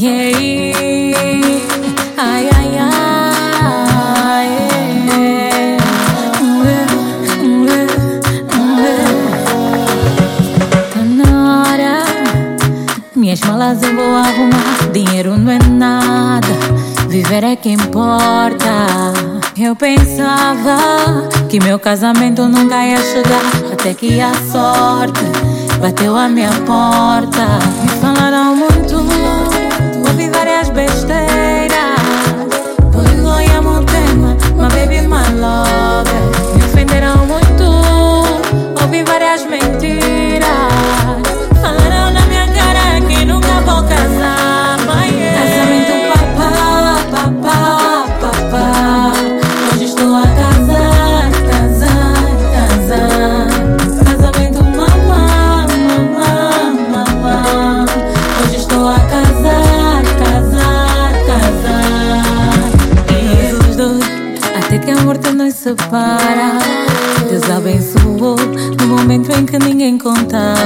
Yeah, ai, ai, ai, Tá na hora, Minhas malas eu vou arrumar. Dinheiro não é nada, viver é que importa. Eu pensava que meu casamento nunca ia chegar. Até que a sorte bateu a minha porta. Me falaram nos separa. Deus abençoou no momento em que ninguém contava.